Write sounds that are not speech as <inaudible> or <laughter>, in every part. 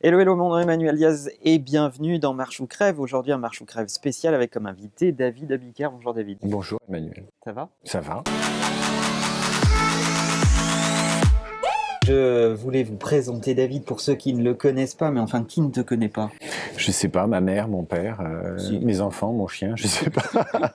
Hello, hello, mon nom est Emmanuel Diaz et bienvenue dans Marche ou Crève. Aujourd'hui, un Marche ou Crève spécial avec comme invité David Abiker. Bonjour David. Bonjour Emmanuel. Ça va? Ça va. Je voulais vous présenter David pour ceux qui ne le connaissent pas, mais enfin qui ne te connaît pas Je sais pas, ma mère, mon père, euh, Si. mes enfants, mon chien, je sais pas. <laughs>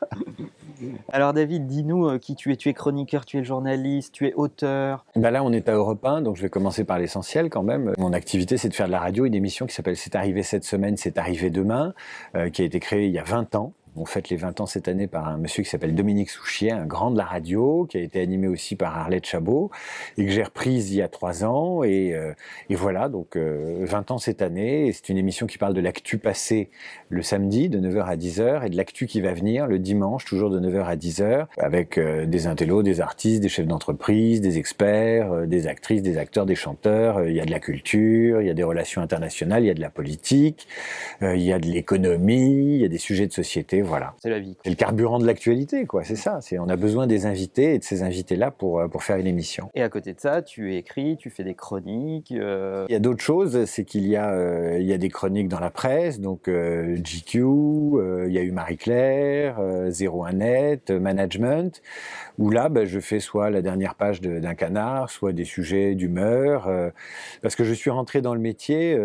Alors David, dis-nous euh, qui tu es. Tu es chroniqueur, tu es journaliste, tu es auteur. bah là, on est à Europe 1, donc je vais commencer par l'essentiel quand même. Mon activité, c'est de faire de la radio, une émission qui s'appelle C'est arrivé cette semaine, c'est arrivé demain, euh, qui a été créée il y a 20 ans. On fête les 20 ans cette année par un monsieur qui s'appelle Dominique Souchier, un grand de la radio, qui a été animé aussi par Arlette Chabot, et que j'ai reprise il y a 3 ans. Et, euh, voilà, donc euh, 20 ans cette année. Et c'est une émission qui parle de l'actu passé le samedi de 9h à 10h et de l'actu qui va venir le dimanche, toujours de 9h à 10h, avec euh, des intellos, des artistes, des chefs d'entreprise, des experts, euh, des actrices, des acteurs, des chanteurs. Il y a de la culture, il y a des relations internationales, il y a de la politique, il y a de l'économie, il y a des sujets de société, voilà. C'est la vie. C'est le carburant de l'actualité, quoi. C'est ça. C'est on a besoin des invités et de ces invités-là pour euh, pour faire une émission. Et à côté de ça, tu écris, tu fais des chroniques. euh, Il y a d'autres choses, c'est qu'il y a euh, il y a des chroniques dans la presse, donc euh, GQ, il y a eu Marie-Claire, euh, 01net, euh, Management, où là bah, je fais soit la dernière page de- d'un canard, soit des sujets d'humeur, parce que je suis rentré dans le métier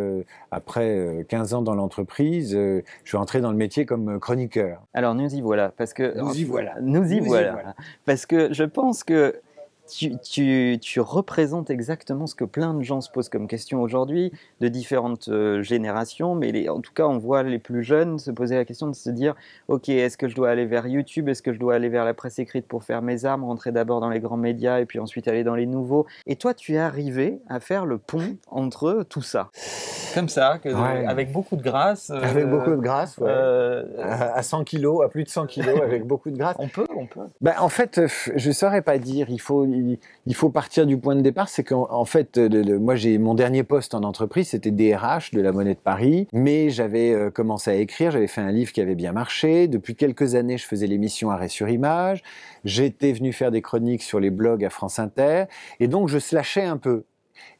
après euh, 15 ans dans l'entreprise, je suis rentré dans le métier comme chroniqueur. Alors nous y voilà, parce que Nous y voilà. Nous y Nous y voilà. voilà. Parce que je pense que tu, tu, tu représentes exactement ce que plein de gens se posent comme question aujourd'hui, de différentes euh, générations, mais les- en tout cas, on voit les plus jeunes se poser la question de se dire, ok, est-ce que je dois aller vers YouTube, est-ce que je dois aller vers la presse écrite pour faire mes armes, rentrer d'abord dans les grands médias et puis ensuite aller dans les nouveaux? Et toi, tu es arrivé à faire le pont entre tout ça, comme ça, que- Ouais. avec beaucoup de grâce. euh, Avec beaucoup de grâce, ouais. euh, à à 100 kilos, à plus de 100 kilos, avec beaucoup de grâce. <laughs> on peut, on peut. Ben, en fait, je saurais pas dire. Il faut, il, faut partir du point de départ. C'est qu'en en fait, moi, j'ai mon dernier poste en entreprise, c'était DRH de la Monnaie de Paris. Mais j'avais euh, commencé à écrire. J'avais fait un livre qui avait bien marché. Depuis quelques années, je faisais l'émission Arrêt sur Image. J'étais venu faire des chroniques sur les blogs à France Inter. Et donc, je slashais un peu.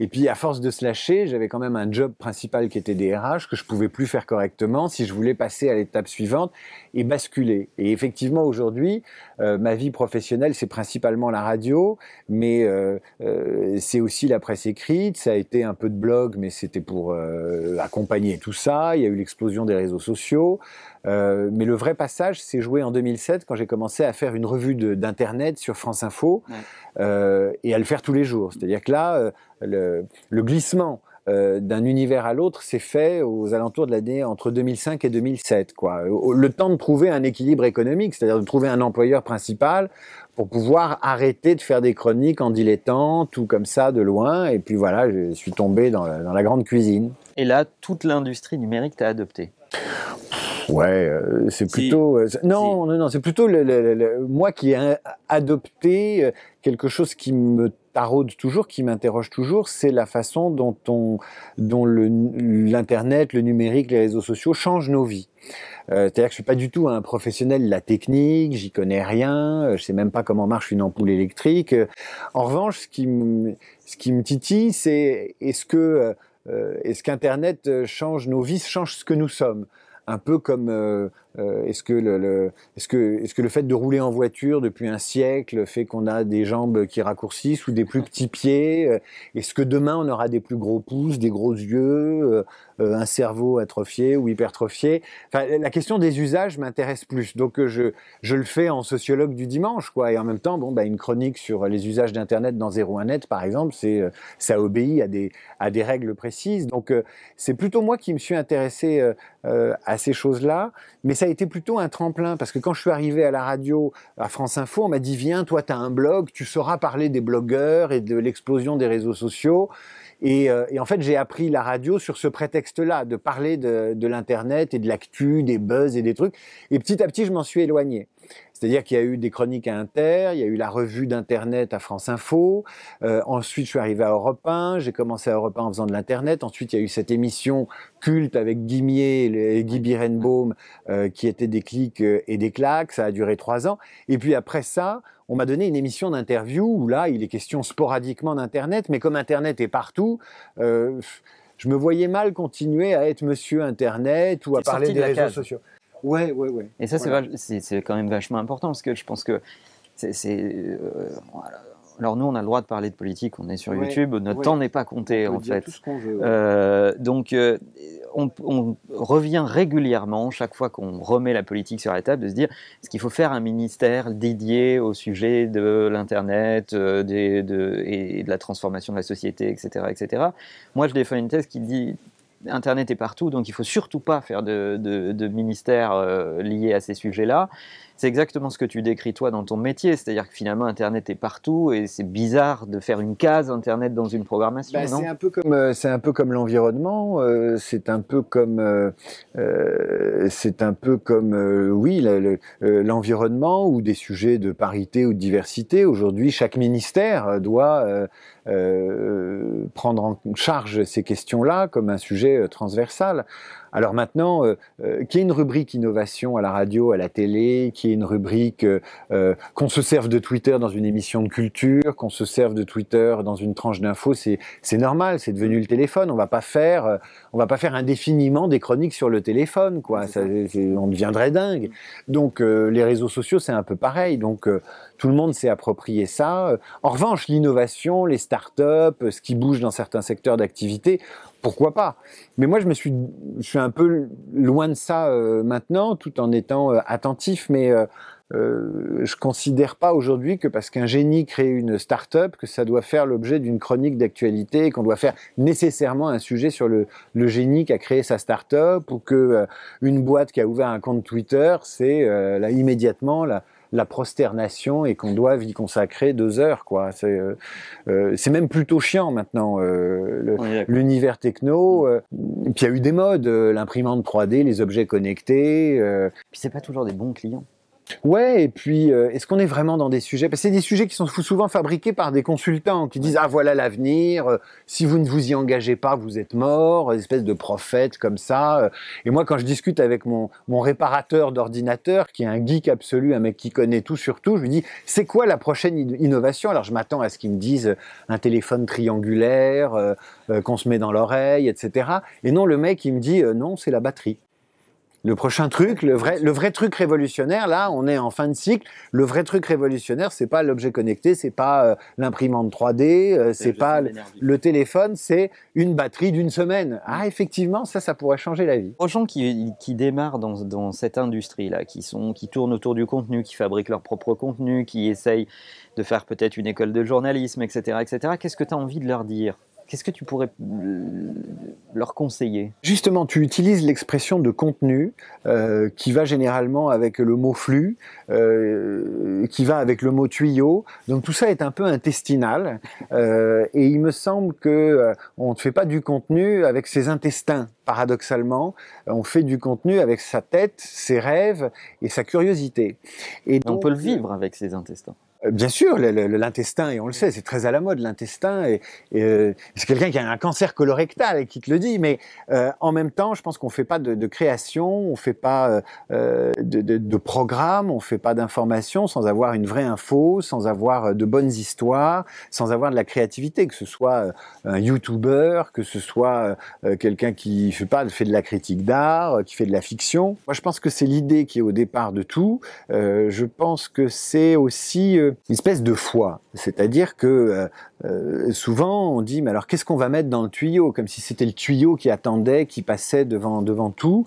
Et puis, à force de se lâcher, j'avais quand même un job principal qui était DRH que je pouvais plus faire correctement si je voulais passer à l'étape suivante et basculer. Et effectivement, aujourd'hui, euh, ma vie professionnelle, c'est principalement la radio, mais euh, euh, c'est aussi la presse écrite. Ça a été un peu de blog, mais c'était pour accompagner tout ça. Il y a eu l'explosion des réseaux sociaux. Mais le vrai passage s'est joué en 2007 quand j'ai commencé à faire une revue d'internet sur France Info Ouais. et à le faire tous les jours. C'est-à-dire que là, le, glissement euh, d'un univers à l'autre s'est fait aux alentours de l'année entre 2005 et 2007. Quoi. Au- Le temps de trouver un équilibre économique, c'est-à-dire de trouver un employeur principal pour pouvoir arrêter de faire des chroniques en dilettante, tout comme ça, de loin. Et puis voilà, je suis tombé dans la, dans la grande cuisine. Et là, toute l'industrie numérique t'a adopté? Ouais, euh, c'est plutôt euh, non, non, non, c'est plutôt le, le- le- le- moi qui ai adopté euh, quelque chose qui me taraude toujours, qui m'interroge toujours, c'est la façon dont on, dont l'internet, le numérique, les réseaux sociaux changent nos vies. Euh, C'est-à-dire que je suis pas du tout un professionnel de la technique, j'y connais rien, je sais même pas comment marche une ampoule électrique. En revanche, ce qui me, ce qui me titille, c'est est-ce que euh, est-ce qu'Internet change nos vies, change ce que nous sommes? Un peu comme euh, est-ce que le, le- est-ce que est-ce que le fait de rouler en voiture depuis un siècle fait qu'on a des jambes qui raccourcissent ou des plus petits pieds euh, Est-ce que demain on aura des plus gros pouces, des gros yeux, euh, un cerveau atrophié ou hypertrophié? Enfin, la question des usages m'intéresse plus. Donc je je le fais en sociologue du dimanche quoi. Et en même temps bon bah une chronique sur les usages d'internet dans 01net par exemple, c'est ça obéit à des à des règles précises. Donc c'est plutôt moi qui me suis intéressé à ces choses-là, mais ça a été plutôt un tremplin parce que quand je suis arrivé à la radio à France Info, on m'a dit viens, toi tu as un blog, tu sauras parler des blogueurs et de l'explosion des réseaux sociaux. Et, euh, et en fait, j'ai appris la radio sur ce prétexte-là, de parler de, de l'internet et de l'actu, des buzz et des trucs. Et petit à petit, je m'en suis éloigné. C'est-à-dire qu'il y a eu des chroniques à Inter, il y a eu la revue d'Internet à France Info. Euh, ensuite, je suis arrivé à Europe 1. J'ai commencé à Europe 1 en faisant de l'Internet. Ensuite, il y a eu cette émission culte avec Guy Mier et Guy Birenbaum euh, qui était des clics et des claques. Ça a duré trois ans. Et puis après ça, on m'a donné une émission d'interview où là, il est question sporadiquement d'Internet. Mais comme Internet est partout, euh, je me voyais mal continuer à être monsieur Internet ou à parler des réseaux sociaux. Ouais, ouais, ouais. Et ça, c'est quand même vachement important parce que je pense que c'est. Euh, alors nous, on a le droit de parler de politique, on est sur YouTube, notre temps n'est pas compté en fait. Tout ce veut, euh, donc euh, on, revient régulièrement, chaque fois qu'on remet la politique sur la table, de se dire est-ce qu'il faut faire un ministère dédié au sujet de l'Internet euh, de, et de la transformation de la société, etc., etc. Moi, je défends une thèse qui dit Internet est partout, donc il faut surtout pas faire de, de, de ministère euh, lié à ces sujets-là c'est exactement ce que tu décris toi dans ton métier, c'est-à-dire que finalement Internet est partout et c'est bizarre de faire une case Internet dans une programmation. Bah, c'est un peu comme euh, c'est un peu comme l'environnement, euh, c'est un peu comme euh, c'est un peu comme oui l'environnement ou des sujets de parité ou de diversité. Aujourd'hui, chaque ministère doit prendre en charge ces questions-là comme un sujet transversal. Alors maintenant, euh, euh, qu'il y ait une rubrique innovation à la radio, à la télé, qu'il y ait une rubrique euh, qu'on se serve de Twitter dans une émission de culture, qu'on se serve de Twitter dans une tranche d'infos, c'est normal, c'est devenu le téléphone. On va pas faire, on va pas faire indéfiniment des chroniques sur le téléphone, quoi. Ça, on deviendrait dingue. Donc les réseaux sociaux, c'est un peu pareil. Donc tout le monde s'est approprié ça. En revanche, l'innovation, les startups, ce qui bouge dans certains secteurs d'activité, pourquoi pas Mais moi, je me suis, je suis un peu loin de ça euh, maintenant, tout en étant euh, attentif. Mais euh, je considère pas aujourd'hui que parce qu'un génie crée une start-up, que ça doit faire l'objet d'une chronique d'actualité, qu'on doit faire nécessairement un sujet sur le, le génie qui a créé sa start-up, ou que une boîte qui a ouvert un compte Twitter, c'est là immédiatement la la prosternation et qu'on doit y consacrer deux heures. quoi. C'est euh, euh même plutôt chiant maintenant, euh, l'univers techno. Euh, puis il y a eu des modes, l'imprimante 3D, les objets connectés. Puis c'est pas toujours des bons clients. Ouais, et puis euh, est-ce qu'on est vraiment dans des sujets? Parce que c'est des sujets qui sont souvent fabriqués par des consultants qui disent ah voilà l'avenir. Euh, si vous ne vous y engagez pas, vous êtes mort. Des espèces de prophètes comme ça. Euh. Et moi, quand je discute avec mon mon réparateur d'ordinateur, qui est un geek absolu, un mec qui connaît tout sur tout, je lui dis c'est quoi la prochaine innovation? Alors je m'attends à ce qu'ils me disent un téléphone triangulaire qu'on se met dans l'oreille, etc. Et non, le mec il me dit non, c'est la batterie. Le prochain truc, le vrai, le vrai truc révolutionnaire, là, on est en fin de cycle. Le vrai truc révolutionnaire, c'est pas l'objet connecté, c'est pas euh, l'imprimante 3D, euh, c'est pas le, téléphone, c'est une batterie d'une semaine. Ah, effectivement, ça, ça pourrait changer la vie. Aux gens qui, qui démarrent dans, dans cette industrie-là, qui sont, qui tournent autour du contenu, qui fabriquent leur propre contenu, qui essayent de faire peut-être une école de journalisme, etc., etc. Qu'est-ce que tu as envie de leur dire? Qu'est-ce que tu pourrais euh, leur conseiller? Justement, tu utilises l'expression de contenu euh, qui va généralement avec le mot flux, euh, qui va avec le mot tuyau. Donc tout ça est un peu intestinal. et il me semble que on ne fait pas du contenu avec ses intestins. Paradoxalement, on fait du contenu avec sa tête, ses rêves et sa curiosité. Et on peut le vivre avec ses intestins. Euh, bien sûr, l'intestin, et on le sait, c'est très à la mode l'intestin, et, euh, c'est quelqu'un qui a un cancer colorectal et qui te le dit, mais euh, en même temps, je pense qu'on fait pas de, création, on fait pas de, de, programme, on fait pas d'information sans avoir une vraie info, sans avoir de bonnes histoires, sans avoir de la créativité, que ce soit un YouTuber, que ce soit quelqu'un qui fait pas fait de la critique d'art, qui fait de la fiction. Moi, je pense que c'est l'idée qui est au départ de tout. je pense que c'est aussi espèce de foi. C'est-à-dire que euh, euh, souvent on dit mais alors qu'est-ce qu'on va mettre dans le tuyau? Comme si c'était le tuyau qui attendait qui passait devant devant tout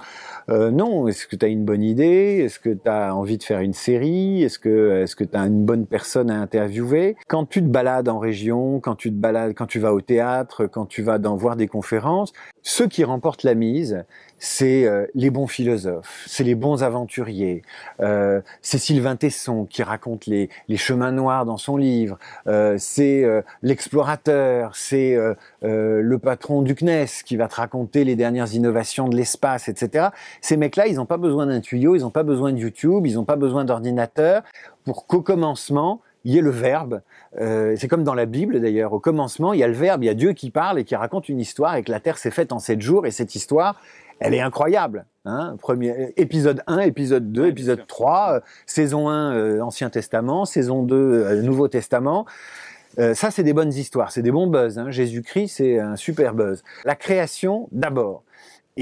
euh, non est-ce que tu as une bonne idée? Est-ce que tu as envie de faire une série? Est-ce que tu as une bonne personne à interviewer? Quand tu te balades en région quand tu te balades quand tu vas au théâtre quand tu vas dans voir des conférences ceux qui remportent la mise c'est euh, les bons philosophes, c'est les bons aventuriers. Euh, c'est Sylvain Tesson qui raconte les, les, chemins noirs dans son livre. Euh, c'est euh, l'explorateur, c'est euh, le patron du CNES qui va te raconter les dernières innovations de l'espace, etc. Ces mecs-là, ils n'ont pas besoin d'un tuyau, ils n'ont pas besoin de YouTube, ils n'ont pas besoin d'ordinateur pour qu'au commencement, il y ait le verbe. Euh, c'est comme dans la Bible d'ailleurs. Au commencement, il y a le verbe, il y a Dieu qui parle et qui raconte une histoire et que la terre s'est faite en sept jours et cette histoire, elle est incroyable. Hein Premier, épisode 1, épisode 2, épisode 3, saison 1, Ancien Testament, saison 2, Nouveau Testament Euh, ça, c'est des bonnes histoires, c'est des bons buzz. Hein. Jésus-Christ, c'est un super buzz. La création, d'abord.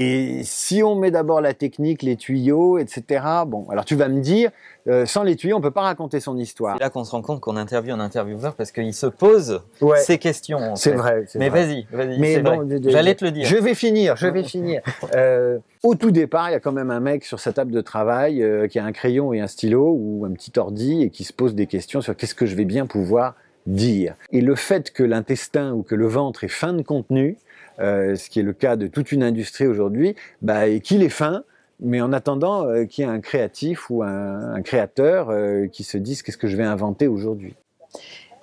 Et si on met d'abord la technique, les tuyaux, etc. Bon, alors tu vas me dire, euh, sans les tuyaux, on peut pas raconter son histoire. C'est là qu'on se rend compte qu'on interviewe un intervieweur parce qu'il se pose ces questions. C'est vrai. Mais vas-y, vas-y. Mais bon, j'allais te le dire. Je vais finir, je vais finir. <laughs> Euh, au tout départ, il y a quand même un mec sur sa table de travail euh, qui a un crayon et un stylo ou un petit ordi et qui se pose des questions sur qu'est-ce que je vais bien pouvoir dire. Et le fait que l'intestin ou que le ventre est fin de contenu, euh, ce qui est le cas de toute une industrie aujourd'hui, bah, et qu'il est fin, mais en attendant euh, qu'il y ait un créatif ou un, créateur euh, qui se dise qu'est-ce que je vais inventer aujourd'hui.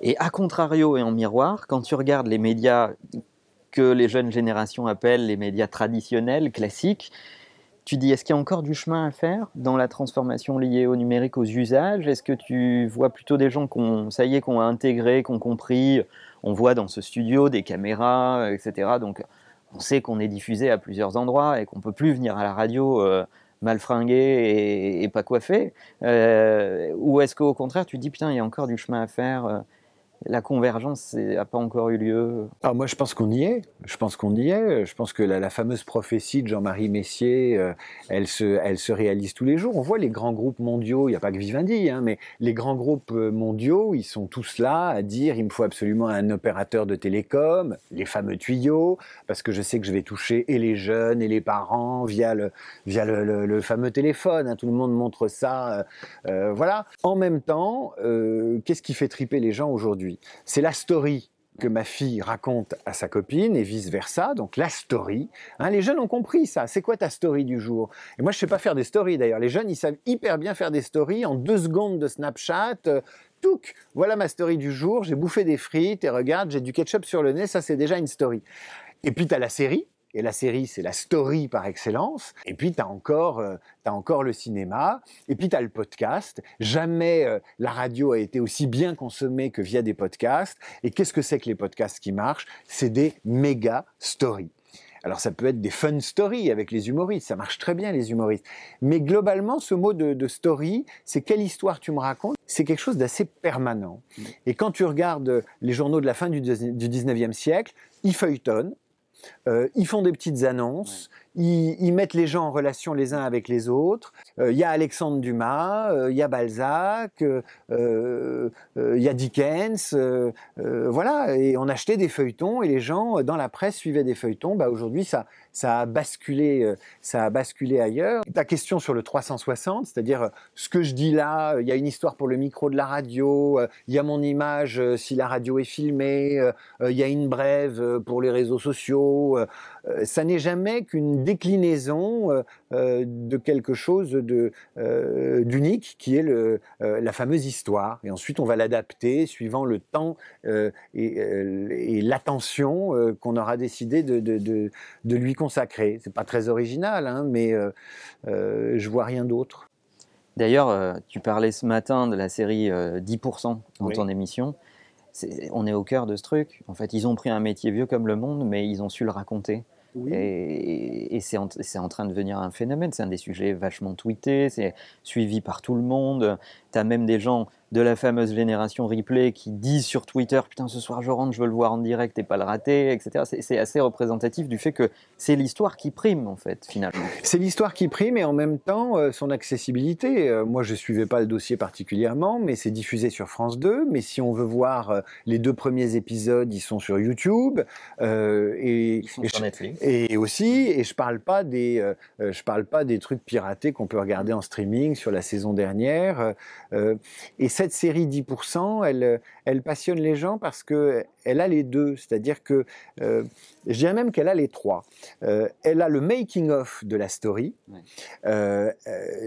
Et à contrario et en miroir, quand tu regardes les médias que les jeunes générations appellent les médias traditionnels, classiques, tu dis, est-ce qu'il y a encore du chemin à faire dans la transformation liée au numérique, aux usages? Est-ce que tu vois plutôt des gens qui ont, ça y est, qui ont intégré, qui ont compris On voit dans ce studio des caméras, etc. Donc, on sait qu'on est diffusé à plusieurs endroits et qu'on peut plus venir à la radio euh, mal fringué et, pas coiffé. Euh, ou est-ce qu'au contraire, tu dis, putain, il y a encore du chemin à faire euh, la convergence n'a pas encore eu lieu ah, Moi, je pense qu'on y est. Je pense qu'on y est. Je pense que la, fameuse prophétie de Jean-Marie Messier, euh, elle, se, réalise tous les jours. On voit les grands groupes mondiaux, il n'y a pas que Vivendi, hein, mais les grands groupes euh, mondiaux, ils sont tous là à dire il me faut absolument un opérateur de télécom, les fameux tuyaux, parce que je sais que je vais toucher et les jeunes et les parents via le, via le, fameux téléphone. Hein. tout le monde montre ça. Euh, voilà. En même temps, qu'est-ce qui fait triper les gens aujourd'hui? C'est la story que ma fille raconte à sa copine et vice versa. Donc la story. Hein, les jeunes ont compris ça. C'est quoi ta story du jour? Et moi, je sais pas faire des stories d'ailleurs. Les jeunes, ils savent hyper bien faire des stories en deux secondes de Snapchat. Euh, voilà ma story du jour. J'ai bouffé des frites et regarde, j'ai du ketchup sur le nez. Ça, c'est déjà une story. Et puis tu as la série et la série, c'est la story par excellence. Et puis, tu as, encore, euh, encore le cinéma. Et puis, tu as le podcast. Jamais euh, la radio a été aussi bien consommée que via des podcasts. Et qu'est-ce que c'est que les podcasts qui marchent? C'est des méga stories. Alors ça peut être des fun stories avec les humoristes, ça marche très bien les humoristes. Mais globalement, ce mot de, story, c'est quelle histoire tu me racontes, c'est quelque chose d'assez permanent. Et quand tu regardes les journaux de la fin du, du 19e siècle, ils feuilletonnent, euh, ils font des petites annonces, ils, mettent les gens en relation les uns avec les autres. Euh, il y a Alexandre Dumas, euh, il y a Balzac, il y a Dickens, voilà. Et on achetait des feuilletons et les gens dans la presse suivaient des feuilletons. Bah, aujourd'hui, ça, ça a basculé, ça a basculé ailleurs. Ta question sur le 360, c'est-à-dire ce que je dis là, il y a une histoire pour le micro de la radio, il y a mon image si la radio est filmée, il y a une brève pour les réseaux sociaux. ça n'est jamais qu'une déclinaison euh, euh, de quelque chose de euh, d'unique qui est le, la fameuse histoire. Et ensuite, on va l'adapter suivant le temps et, l'attention qu'on aura décidé de, de, de, lui consacrer. C'est pas très original, hein, mais je vois rien d'autre. D'ailleurs, tu parlais ce matin de la série 10% dans ton émission. on est au cœur de ce truc. En fait, ils ont pris un métier vieux comme le monde, mais ils ont su le raconter. Et, c'est en, train de devenir un phénomène. C'est un des sujets vachement tweetés, c'est suivi par tout le monde. Tu as même des gens de la fameuse génération replay qui disent sur Twitter Putain, ce soir je rentre, je veux le voir en direct et pas le rater, etc. C'est assez représentatif du fait que c'est l'histoire qui prime, en fait, finalement. C'est l'histoire qui prime et en même temps euh, son accessibilité. Euh, moi, je suivais pas le dossier particulièrement, mais c'est diffusé sur France 2. Mais si on veut voir euh, les deux premiers épisodes, ils sont sur YouTube. et, ils sont sur Netflix. Et aussi, et je parle pas des, je parle pas des trucs piratés qu'on peut regarder en streaming sur la saison dernière. et cette série 10%, elle, elle passionne les gens parce que elle a les deux, c'est-à-dire que euh, je dirais même qu'elle a les trois. Euh, elle a le making of de la story. Euh,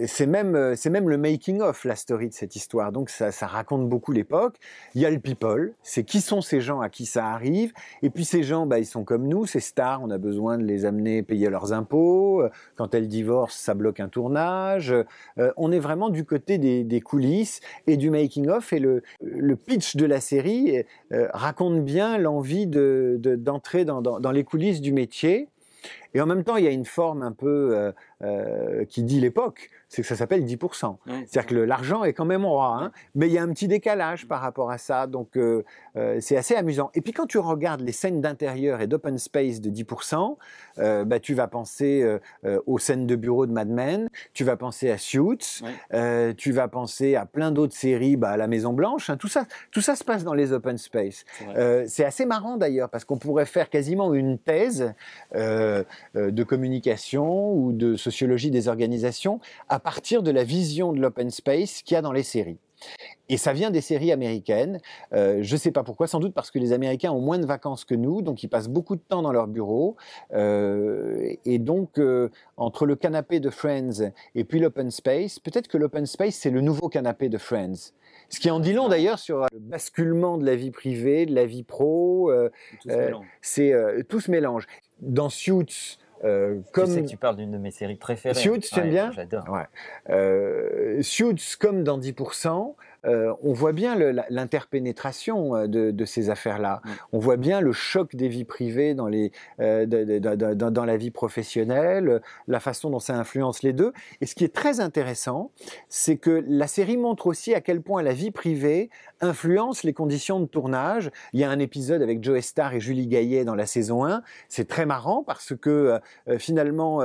c'est même le making of la story de cette histoire. Donc ça, ça raconte beaucoup l'époque. Il y a le people, c'est qui sont ces gens à qui ça arrive. Et puis ces gens, bah, ils sont comme nous, ces stars. On a besoin de les amener payer leurs impôts. Quand elles divorcent, ça bloque un tournage. on est vraiment du côté des, des coulisses et du making et le, le pitch de la série raconte bien l'envie d'entrer dans, les coulisses du métier. Et en même temps, il y a une forme un peu qui dit l'époque c'est que ça s'appelle 10%. C'est-à-dire que l'argent est quand même roi, hein, mais il y a un petit décalage par rapport à ça, donc euh, euh, c'est assez amusant. Et puis quand tu regardes les scènes d'intérieur et d'open space de 10%, euh, bah, tu vas penser aux scènes de bureau de Mad Men, tu vas penser à Suits, tu vas penser à plein d'autres séries, bah, à la Maison Blanche, hein, tout ça, tout ça se passe dans les open space. C'est assez marrant d'ailleurs parce qu'on pourrait faire quasiment une thèse de communication ou de sociologie des organisations à partir de la vision de l'open space qu'il y a dans les séries. Et ça vient des séries américaines. Euh, je ne sais pas pourquoi, sans doute parce que les Américains ont moins de vacances que nous, donc ils passent beaucoup de temps dans leur bureau. Euh, et donc, euh, entre le canapé de Friends et puis l'open space, peut-être que l'open space, c'est le nouveau canapé de Friends. Ce qui en dit long d'ailleurs sur le basculement de la vie privée, de la vie pro. c'est tout se mélange. Dans Suits, euh, comme... Je sais que tu parles d'une de mes séries préférées. Suits, tu aimes bien? J'adore. Ouais. Euh, Suits, comme dans 10%, euh, on voit bien l'interpénétration euh, de, ces affaires-là. On voit bien le choc des vies privées dans, les, euh, dans, la vie professionnelle, la façon dont ça influence les deux. Et ce qui est très intéressant, c'est que la série montre aussi à quel point la vie privée influence les conditions de tournage. Il y a un épisode avec Joe Star et Julie Gaillet dans la saison 1. C'est très marrant parce que finalement,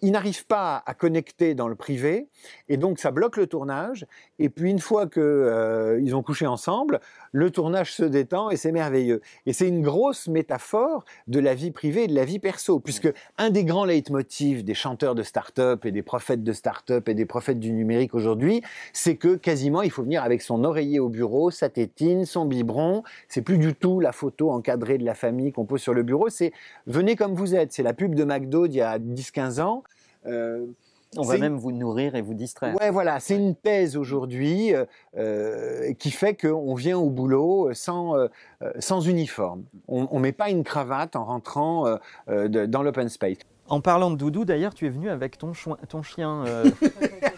ils n'arrivent pas à connecter dans le privé et donc ça bloque le tournage. Et puis une fois que euh, ils ont couché ensemble, le tournage se détend et c'est merveilleux. Et c'est une grosse métaphore de la vie privée et de la vie perso, puisque un des grands leitmotifs des chanteurs de start-up et des prophètes de start-up et des prophètes du numérique aujourd'hui, c'est que quasiment il faut venir avec son oreiller au bureau, sa tétine, son biberon. C'est plus du tout la photo encadrée de la famille qu'on pose sur le bureau, c'est venez comme vous êtes. C'est la pub de McDo d'il y a 10-15 ans. Euh, on va même vous nourrir et vous distraire. Ouais, voilà, c'est une thèse aujourd'hui euh, euh, qui fait qu'on vient au boulot sans, euh, sans uniforme. On ne met pas une cravate en rentrant dans l'open space. En parlant de doudou, d'ailleurs, tu es venu avec ton, ton chien. <laughs>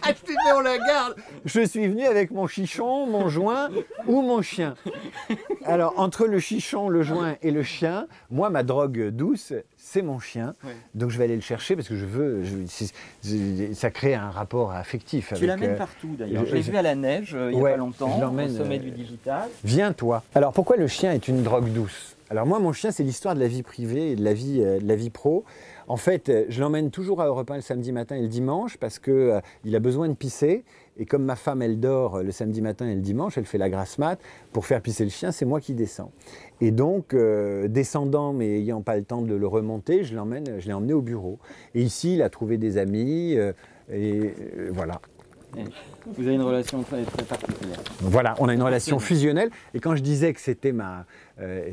Ah, on la garde Je suis venu avec mon chichon, mon joint ou mon chien. Alors, entre le chichon, le joint et le chien, moi, ma drogue douce, c'est mon chien. Donc je vais aller le chercher parce que je veux. ça crée un rapport affectif. Tu l'amènes euh, partout d'ailleurs. Je l'ai vu à la neige euh, il n'y a pas longtemps, au sommet du digital. Viens toi. Alors pourquoi le chien est une drogue douce? Alors moi, mon chien, c'est l'histoire de la vie privée et de la vie, euh, de pro. En fait, je l'emmène toujours à Europe 1 le samedi matin et le dimanche parce qu'il a besoin de pisser et comme ma femme, elle dort le samedi matin et le dimanche, elle fait la grasse mat, pour faire pisser le chien, c'est moi qui descends. Et donc, euh, descendant, mais ayant pas le temps de le remonter, je l'emmène, je l'ai emmené au bureau. Et ici, il a trouvé des amis, euh, et euh, voilà. Vous avez une relation très, particulière. Voilà, on a une relation fusionnelle. Et quand je disais que c'était ma,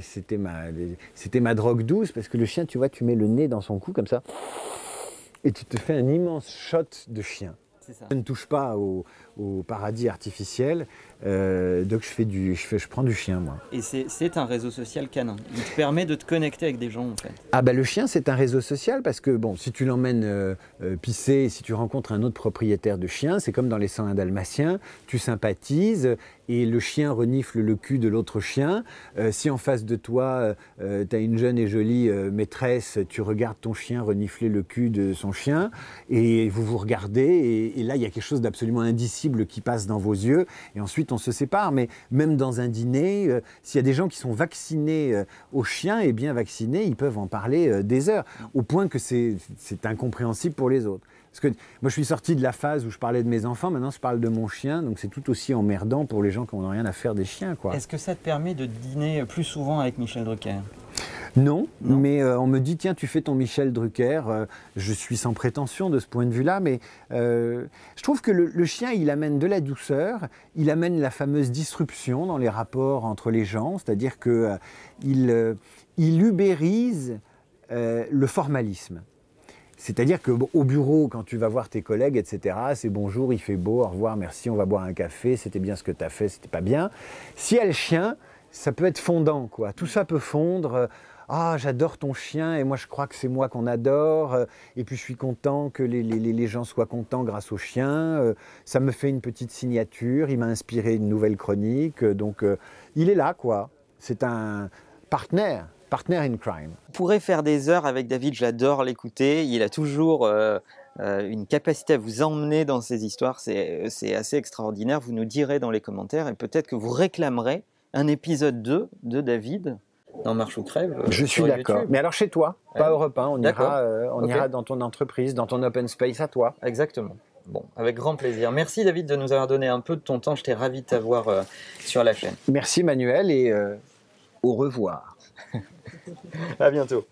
c'était ma, c'était ma drogue douce, parce que le chien, tu vois, tu mets le nez dans son cou comme ça, et tu te fais un immense shot de chien. Je ne touche pas au, paradis artificiel, euh, donc je, fais du, je, fais, je prends du chien, moi. Et c'est un réseau social canin. Il te permet de te connecter avec des gens, en fait. Ah, bah le chien, c'est un réseau social parce que, bon, si tu l'emmènes euh, euh, pisser, si tu rencontres un autre propriétaire de chien, c'est comme dans les 101 dalmatiens, tu sympathises et le chien renifle le cul de l'autre chien. si en face de toi, tu as une jeune et jolie maîtresse, tu regardes ton chien renifler le cul de son chien et vous vous regardez et, et là, il y a quelque chose d'absolument indicible qui passe dans vos yeux. Et ensuite, on se sépare. Mais même dans un dîner, euh, s'il y a des gens qui sont vaccinés euh, aux chiens et bien vaccinés, ils peuvent en parler euh, des heures. Au point que c'est incompréhensible pour les autres. Parce que moi, je suis sorti de la phase où je parlais de mes enfants, maintenant je parle de mon chien, donc c'est tout aussi emmerdant pour les gens qui n'ont rien à faire des chiens. Est-ce que ça te permet de dîner plus souvent avec Michel Drucker? Non, mais euh, on me dit tiens tu fais ton Michel Drucker. Euh, je suis sans prétention de ce point de vue-là, mais euh, je trouve que le, chien il amène de la douceur, il amène la fameuse disruption dans les rapports entre les gens, c'est-à-dire que il, il ubérise le formalisme. C'est-à-dire qu'au bureau, quand tu vas voir tes collègues, etc., c'est bonjour, il fait beau, au revoir, merci, on va boire un café, c'était bien ce que tu as fait, c'était pas bien. Si elle chien, ça peut être fondant, quoi. Tout ça peut fondre. Ah, j'adore ton chien et moi je crois que c'est moi qu'on adore. Et puis je suis content que les, les, gens soient contents grâce au chien. Ça me fait une petite signature. Il m'a inspiré une nouvelle chronique. Donc euh, il est là, quoi. C'est un partenaire. Partner in crime. On pourrait faire des heures avec David, j'adore l'écouter. Il a toujours euh, euh, une capacité à vous emmener dans ses histoires, c'est c'est assez extraordinaire. Vous nous direz dans les commentaires et peut-être que vous réclamerez un épisode 2 de David dans Marche ou Crève. euh, Je suis d'accord. Mais alors chez toi, pas Ouais. Europe 1, on ira, euh, on ira dans ton entreprise, dans ton open space à toi. Exactement. Bon, avec grand plaisir. Merci David de nous avoir donné un peu de ton temps. J'étais ravi de t'avoir euh, sur la chaîne. Merci Manuel et euh, au revoir. <laughs> À bientôt.